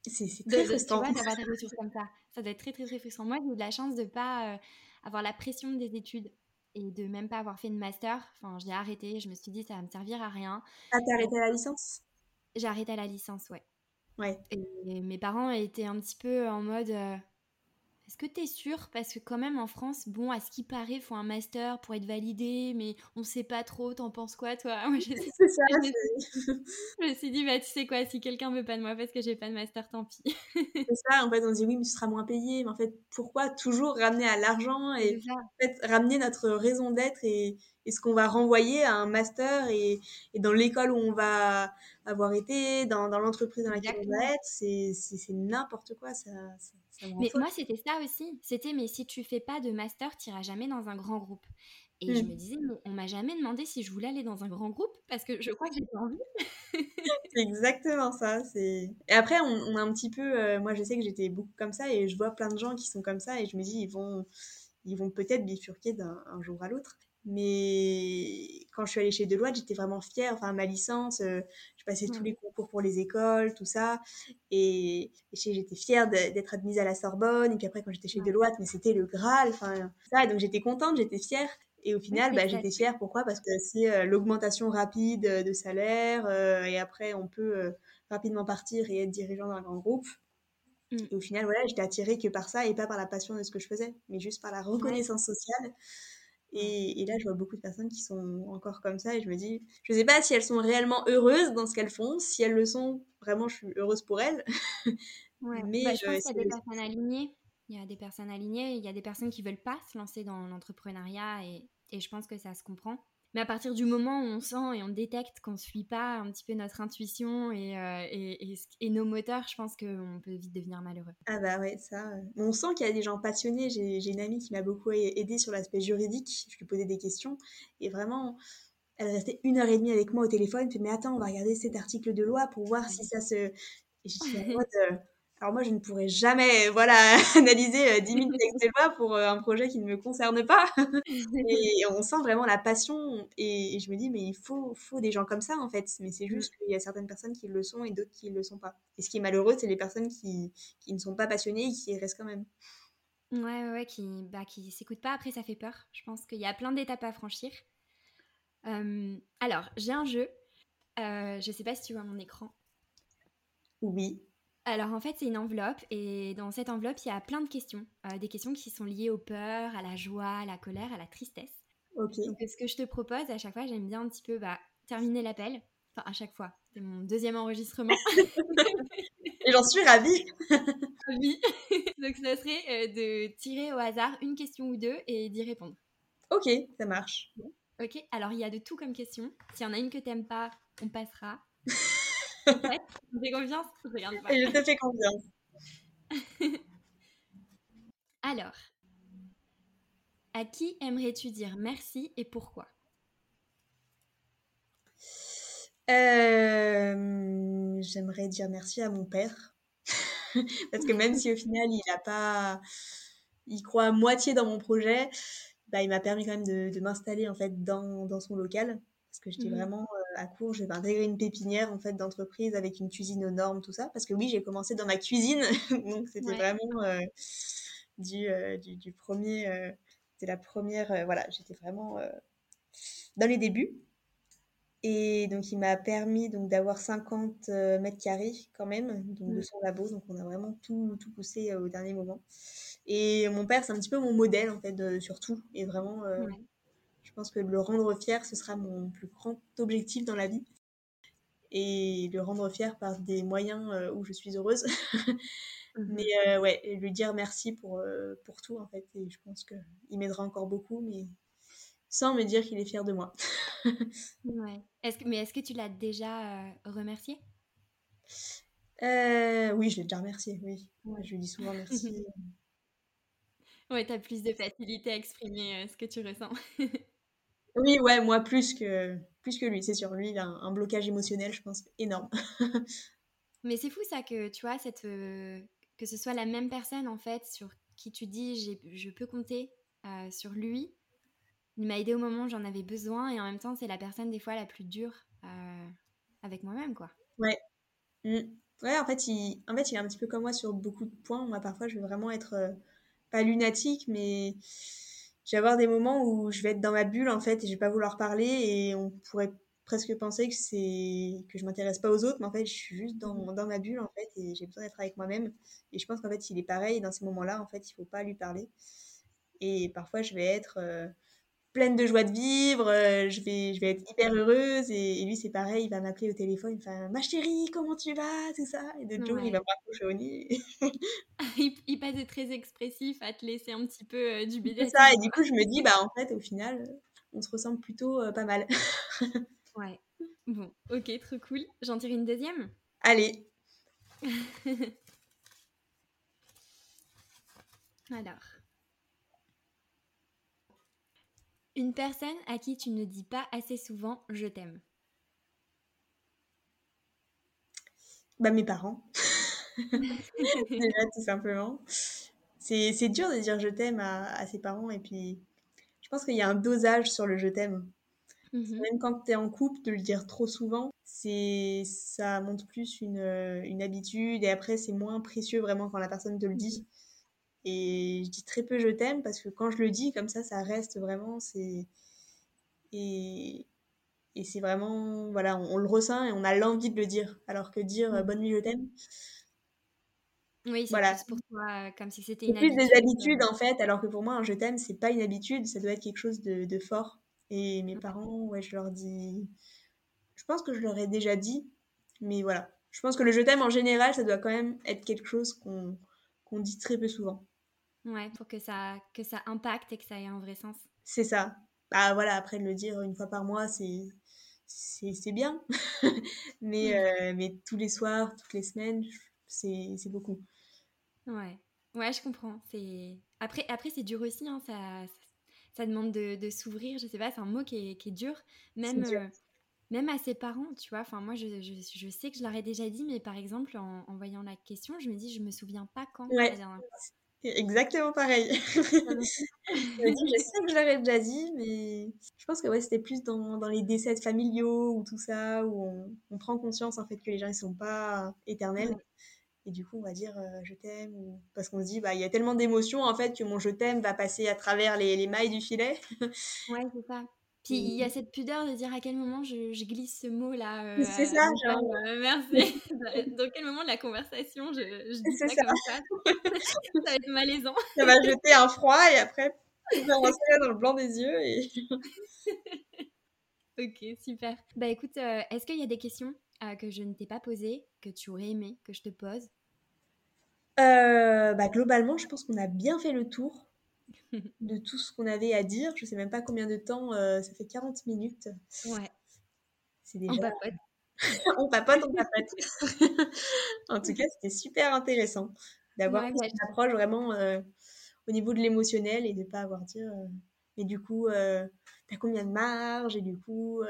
C'est très frustrant. Tu vois, d'avoir des ressources comme ça. Ça doit être très très très frustrant. Moi, j'ai eu de la chance de pas euh, avoir la pression des études et de même pas avoir fait de master. Enfin, j'ai arrêté. Je me suis dit ça va me servir à rien. Ah, t'as arrêté la licence? J'ai arrêté la licence, ouais. Ouais. Et mes parents étaient un petit peu en mode euh, est-ce que tu es sûr? Parce que quand même en France, bon, à ce qui paraît, il faut un master pour être validé, mais on sait pas trop, t'en penses quoi toi? C'est ça. Je me suis dit, bah tu sais quoi, si quelqu'un veut pas de moi parce que j'ai pas de master, tant pis. c'est ça, en fait on dit oui, mais tu seras moins payé, mais en fait pourquoi toujours ramener à l'argent et en fait, ramener notre raison d'être et, ce qu'on va renvoyer à un master et, dans l'école où on va avoir été, dans, l'entreprise dans laquelle on va être, c'est n'importe quoi, ça mais moi, c'était ça aussi. C'était, mais si tu fais pas de master, tu n'iras jamais dans un grand groupe. Et je mmh. me disais, mais on m'a jamais demandé si je voulais aller dans un grand groupe parce que je crois que j'ai pas envie. c'est exactement ça. Et après, on, a un petit peu. Euh, moi, je sais que j'étais beaucoup comme ça et je vois plein de gens qui sont comme ça et je me dis, ils vont, ils vont peut-être bifurquer d'un jour à l'autre. Mais quand je suis allée chez Deloitte, j'étais vraiment fière. Enfin, ma licence, euh, je passais tous les concours pour les écoles, tout ça. Et, j'étais fière d'être admise à la Sorbonne. Et puis après, quand j'étais chez Deloitte, mais c'était le Graal. Enfin, ça. Et donc, j'étais contente, j'étais fière. Et au final, bah, j'étais fière. Pourquoi? Parce que c'est euh, l'augmentation rapide de salaire. Euh, et après, on peut rapidement partir et être dirigeant dans un grand groupe. Mmh. Et au final, voilà, j'étais attirée que par ça et pas par la passion de ce que je faisais, mais juste par la reconnaissance sociale. Et, là, je vois beaucoup de personnes qui sont encore comme ça et je me dis, je ne sais pas si elles sont réellement heureuses dans ce qu'elles font. Si elles le sont, vraiment, je suis heureuse pour elles. Mais bah, je, pense qu'il y a des personnes alignées. Il y a des personnes alignées, il y a des personnes qui veulent pas se lancer dans l'entrepreneuriat et, et je pense que ça se comprend. Mais à partir du moment où on sent et on détecte qu'on ne suit pas un petit peu notre intuition et, euh, et, et, nos moteurs, je pense qu'on peut vite devenir malheureux. Ah bah ouais, ça. Euh, on sent qu'il y a des gens passionnés. J'ai une amie qui m'a beaucoup aidé sur l'aspect juridique. Je lui posais des questions et vraiment, elle restait une heure et demie avec moi au téléphone. Elle me mais attends, on va regarder cet article de loi pour voir si ça se. Et j'étais en mode. Euh, alors moi, je ne pourrais jamais voilà, analyser 10 000 textes de loi pour euh, un projet qui ne me concerne pas. et on sent vraiment la passion. Et, je me dis, mais il faut, faut des gens comme ça, en fait. Mais c'est juste qu'il y a certaines personnes qui le sont et d'autres qui ne le sont pas. Et ce qui est malheureux, c'est les personnes qui, qui ne sont pas passionnées et qui restent quand même. Ouais, ouais, qui, bah, qui s'écoute pas. Après, ça fait peur. Je pense qu'il y a plein d'étapes à franchir. alors, j'ai un jeu. Euh, je sais pas si tu vois mon écran. Oui. Alors en fait, c'est une enveloppe et dans cette enveloppe, il y a plein de questions. Euh, des questions qui sont liées aux peurs, à la joie, à la colère, à la tristesse. Ok. Donc ce que je te propose, à chaque fois, j'aime bien un petit peu bah, terminer l'appel. Enfin, à chaque fois. C'est mon deuxième enregistrement. et j'en suis ravie. ravie. Donc ça serait euh, de tirer au hasard une question ou deux et d'y répondre. Ok, ça marche. Ok, alors il y a de tout comme question. S'il y en a une que t'aimes pas, on passera. Ouais, tu fais confiance Regarde pas. Et je te fais confiance. alors, à qui aimerais-tu dire merci et pourquoi? Euh, J'aimerais dire merci à mon père. Parce que même si au final il a pas, il croit à moitié dans mon projet, bah, il m'a permis quand même de, m'installer en fait dans, dans, son local. Parce que j'étais mmh vraiment à court, j'ai intégré une pépinière en fait d'entreprise avec une cuisine aux normes, tout ça. Parce que oui, j'ai commencé dans ma cuisine, donc c'était vraiment euh, du, du, du, premier c'était la première, euh, voilà, j'étais vraiment euh, dans les débuts. Et donc, il m'a permis donc d'avoir 50 euh, mètres carrés quand même, donc de mmh. son labo. Donc, on a vraiment tout, tout poussé au dernier moment. Et mon père, c'est un petit peu mon modèle, en fait, de, sur tout. Et vraiment, je pense que le rendre fier, ce sera mon plus grand objectif dans la vie. Et le rendre fier par des moyens où je suis heureuse. Mmh mais euh, ouais, lui dire merci pour, euh, pour tout, en fait. Et je pense qu'il m'aidera encore beaucoup, mais sans me dire qu'il est fier de moi. ouais. Est-ce que, mais est-ce que tu l'as déjà euh, remercié? Oui, je l'ai déjà remercié, oui. je lui dis souvent merci. ouais, tu as plus de facilité à exprimer ce que tu ressens. Oui, ouais, moi plus que, plus que lui, c'est sûr. Lui, il a un, un blocage émotionnel, je pense, énorme. Mais c'est fou ça que tu vois cette que ce soit la même personne en fait sur qui tu dis je peux compter euh, sur lui. Il m'a aidé au moment où j'en avais besoin et en même temps c'est la personne des fois la plus dure euh, avec moi-même quoi. Ouais. Mmh. Ouais en fait il en fait il est un petit peu comme moi sur beaucoup de points. Moi parfois je vais vraiment être euh, pas lunatique mais je vais avoir des moments où je vais être dans ma bulle en fait et je vais pas vouloir parler et on pourrait presque penser que c'est que je m'intéresse pas aux autres, mais en fait, je suis juste dans, ma bulle en fait et j'ai besoin d'être avec moi-même. Et je pense qu'en fait, il est pareil dans ces moments-là, en fait, il faut pas lui parler. Et parfois, je vais être euh, pleine de joie de vivre, euh, je vais je vais être hyper heureuse et, lui c'est pareil, il va m'appeler au téléphone, il fait ma chérie, comment tu vas, tout ça. Et de jour, il va me au nez. il, il, passe de très expressif à te laisser un petit peu euh, du bébé. C'est ça. Et du coup, je me dis bah en fait, au final, on se ressemble plutôt pas mal. Ouais. Bon, ok, trop cool. J'en tire une deuxième? Allez. Alors. Une personne à qui tu ne dis pas assez souvent je t'aime. Bah mes parents. Déjà tout simplement. C'est dur de dire je t'aime à, à, ses parents et puis je pense qu'il y a un dosage sur le je t'aime. Mmh Même quand tu es en couple, de le dire trop souvent, c'est ça montre plus une, une habitude et après c'est moins précieux vraiment quand la personne te le dit. Mmh et je dis très peu je t'aime parce que quand je le dis comme ça, ça reste vraiment c'est et, et c'est vraiment voilà, on, le ressent et on a l'envie de le dire. Alors que dire euh, bonne nuit je t'aime. Oui, c'est voilà. pour toi comme si c'était une plus habitude. des habitudes en fait, alors que pour moi un je t'aime c'est pas une habitude, ça doit être quelque chose de, de fort. Et mes parents, ouais, je leur dis. Je pense que je leur ai déjà dit, mais voilà. Je pense que le je t'aime en général, ça doit quand même être quelque chose qu'on dit très peu souvent. Ouais, pour que ça, que ça impacte et que ça ait un vrai sens. C'est ça. Bah voilà, après de le dire une fois par mois, c'est c'est bien. mais, euh, mais tous les soirs, toutes les semaines, c'est beaucoup. Ouais, ouais, je comprends. C'est après, après c'est dur aussi. Hein, ça, ça demande de, s'ouvrir, je sais pas, c'est un mot qui est, qui est dur, même, euh, même à ses parents, tu vois. Enfin, moi, je, je, sais que je leur ai déjà dit, mais par exemple, en, voyant la question, je me dis, je me souviens pas quand. Ouais. Exactement pareil. je me dis, je sais que je l'aurais déjà dit, mais je pense que ouais, c'était plus dans, dans, les décès familiaux ou tout ça, où on, on, prend conscience en fait que les gens ils sont pas éternels. et du coup, on va dire je t'aime, ou... parce qu'on se dit, bah, il y a tellement d'émotions en fait que mon je t'aime va passer à travers les, les mailles du filet. ouais, c'est ça. Puis il y a cette pudeur de dire à quel moment je, glisse ce mot-là. Euh, c'est ça, genre. Euh, merci. Dans quel moment de la conversation je, je dis ça, ça, comme ça? Ça va être malaisant. Ça va jeter un froid et après, va dans le blanc des yeux. Et... ok, super. Bah écoute, euh, est-ce qu'il y a des questions que je ne t'ai pas posées, que tu aurais aimé que je te pose? Bah, Globalement, je pense qu'on a bien fait le tour. de tout ce qu'on avait à dire. Je sais même pas combien de temps, euh, ça fait 40 minutes. Ouais. C'est déjà... On papote. on papote, on papote. en tout cas, c'était super intéressant d'avoir une approche vraiment euh, au niveau de l'émotionnel et de pas avoir dire. Euh, mais du coup, t'as combien de marge et du coup.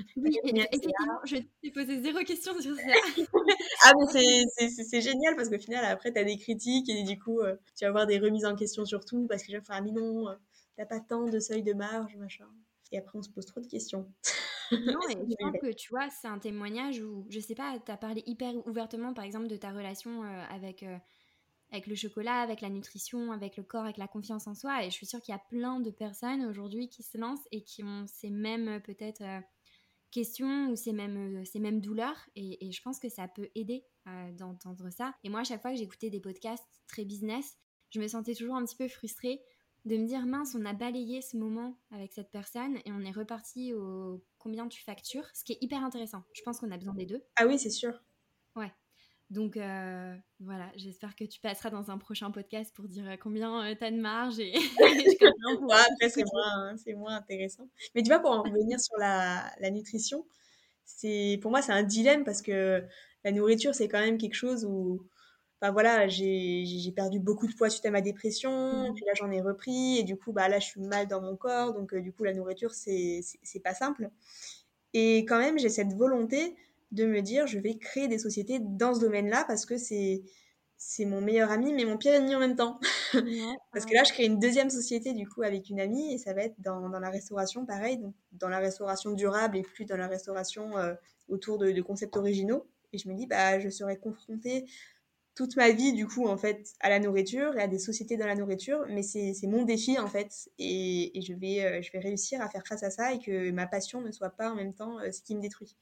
Euh, oui, effectivement, je t'ai posé zéro question sur ça. ah, mais c'est génial parce qu'au final, après, t'as des critiques et du coup, euh, tu vas avoir des remises en question sur tout parce que j'ai fait, ah, mais non, euh, t'as pas tant de seuil de marge, machin. Et après, on se pose trop de questions. non, et je pense que tu vois, c'est un témoignage où, je sais pas, t'as parlé hyper ouvertement, par exemple, de ta relation avec avec le chocolat, avec la nutrition, avec le corps, avec la confiance en soi. Et je suis sûre qu'il y a plein de personnes aujourd'hui qui se lancent et qui ont ces mêmes euh, peut-être euh, questions ou ces mêmes, euh, ces mêmes douleurs. Et, je pense que ça peut aider d'entendre ça. Et moi, à chaque fois que j'écoutais des podcasts très business, je me sentais toujours un petit peu frustrée de me dire mince, on a balayé ce moment avec cette personne et on est reparti au combien tu factures, ce qui est hyper intéressant. Je pense qu'on a besoin des deux. Ah oui, c'est sûr. Ouais. Donc euh, voilà, j'espère que tu passeras dans un prochain podcast pour dire euh, combien euh, tu as de marge. Et... après, c'est moins, moins, intéressant. Mais tu vois, pour en revenir sur la, la nutrition, pour moi, c'est un dilemme parce que la nourriture, c'est quand même quelque chose où enfin, voilà, j'ai perdu beaucoup de poids suite à ma dépression, mmh. puis là j'en ai repris, et du coup, bah, là je suis mal dans mon corps, donc du coup, la nourriture, c'est pas simple. Et quand même, j'ai cette volonté de me dire je vais créer des sociétés dans ce domaine-là parce que c'est c'est mon meilleur ami mais mon pire ennemi en même temps. parce que là je crée une deuxième société du coup avec une amie et ça va être dans, dans la restauration pareil, donc dans la restauration durable et plus dans la restauration euh, autour de, concepts originaux. Et je me dis bah je serai confrontée toute ma vie du coup en fait à la nourriture et à des sociétés dans la nourriture mais c'est mon défi en fait et, et je vais euh, je vais réussir à faire face à ça et que ma passion ne soit pas en même temps euh, ce qui me détruit.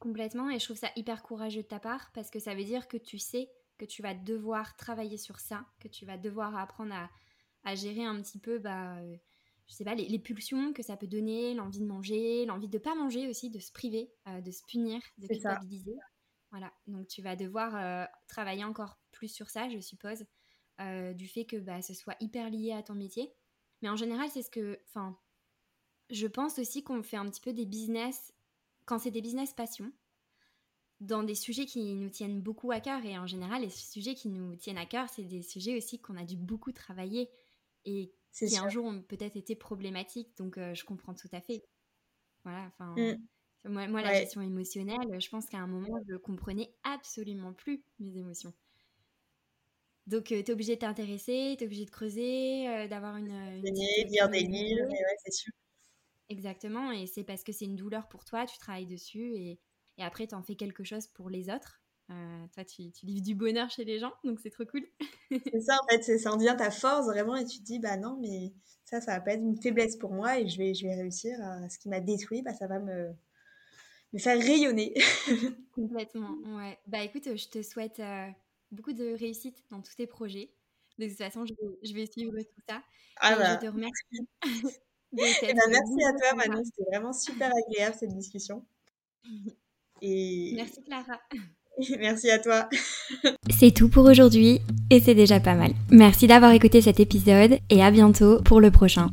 Complètement, et je trouve ça hyper courageux de ta part parce que ça veut dire que tu sais que tu vas devoir travailler sur ça, que tu vas devoir apprendre à, gérer un petit peu, bah, euh, je sais pas, les, pulsions que ça peut donner, l'envie de manger, l'envie de pas manger aussi, de se priver, euh, de se punir, de culpabiliser. Voilà, donc tu vas devoir euh, travailler encore plus sur ça, je suppose, du fait que bah, ce soit hyper lié à ton métier. Mais en général, c'est ce que, enfin, je pense aussi qu'on fait un petit peu des business quand c'est des business passion, dans des sujets qui nous tiennent beaucoup à cœur, et en général, les sujets qui nous tiennent à cœur, c'est des sujets aussi qu'on a dû beaucoup travailler et qui un jour ont peut-être été problématiques, donc euh, je comprends tout à fait. Voilà, enfin. Mmh. Moi, la gestion émotionnelle, je pense qu'à un moment, je comprenais absolument plus mes émotions. Donc, euh, tu es obligé de t'intéresser, tu es obligé de creuser, euh, d'avoir une. une lire des livres, ouais, c'est sûr. Exactement, et c'est parce que c'est une douleur pour toi, tu travailles dessus et, et après tu en fais quelque chose pour les autres. Euh, toi, tu, tu, livres du bonheur chez les gens, donc c'est trop cool. c'est ça, en fait, ça en devient ta force vraiment, et tu te dis, bah non, mais ça, ça va pas être une faiblesse pour moi, et je vais, je vais réussir à ce qui m'a détruit, bah, ça va me, me faire rayonner. Complètement, ouais. Bah écoute, je te souhaite euh, beaucoup de réussite dans tous tes projets. De toute façon, je vais, je vais suivre tout ça. Ah bah. Je te remercie. Eh ben, merci à toi, Manon. C'était vraiment super agréable cette discussion. Et... Merci, Clara. Merci à toi. C'est tout pour aujourd'hui et c'est déjà pas mal. Merci d'avoir écouté cet épisode et à bientôt pour le prochain.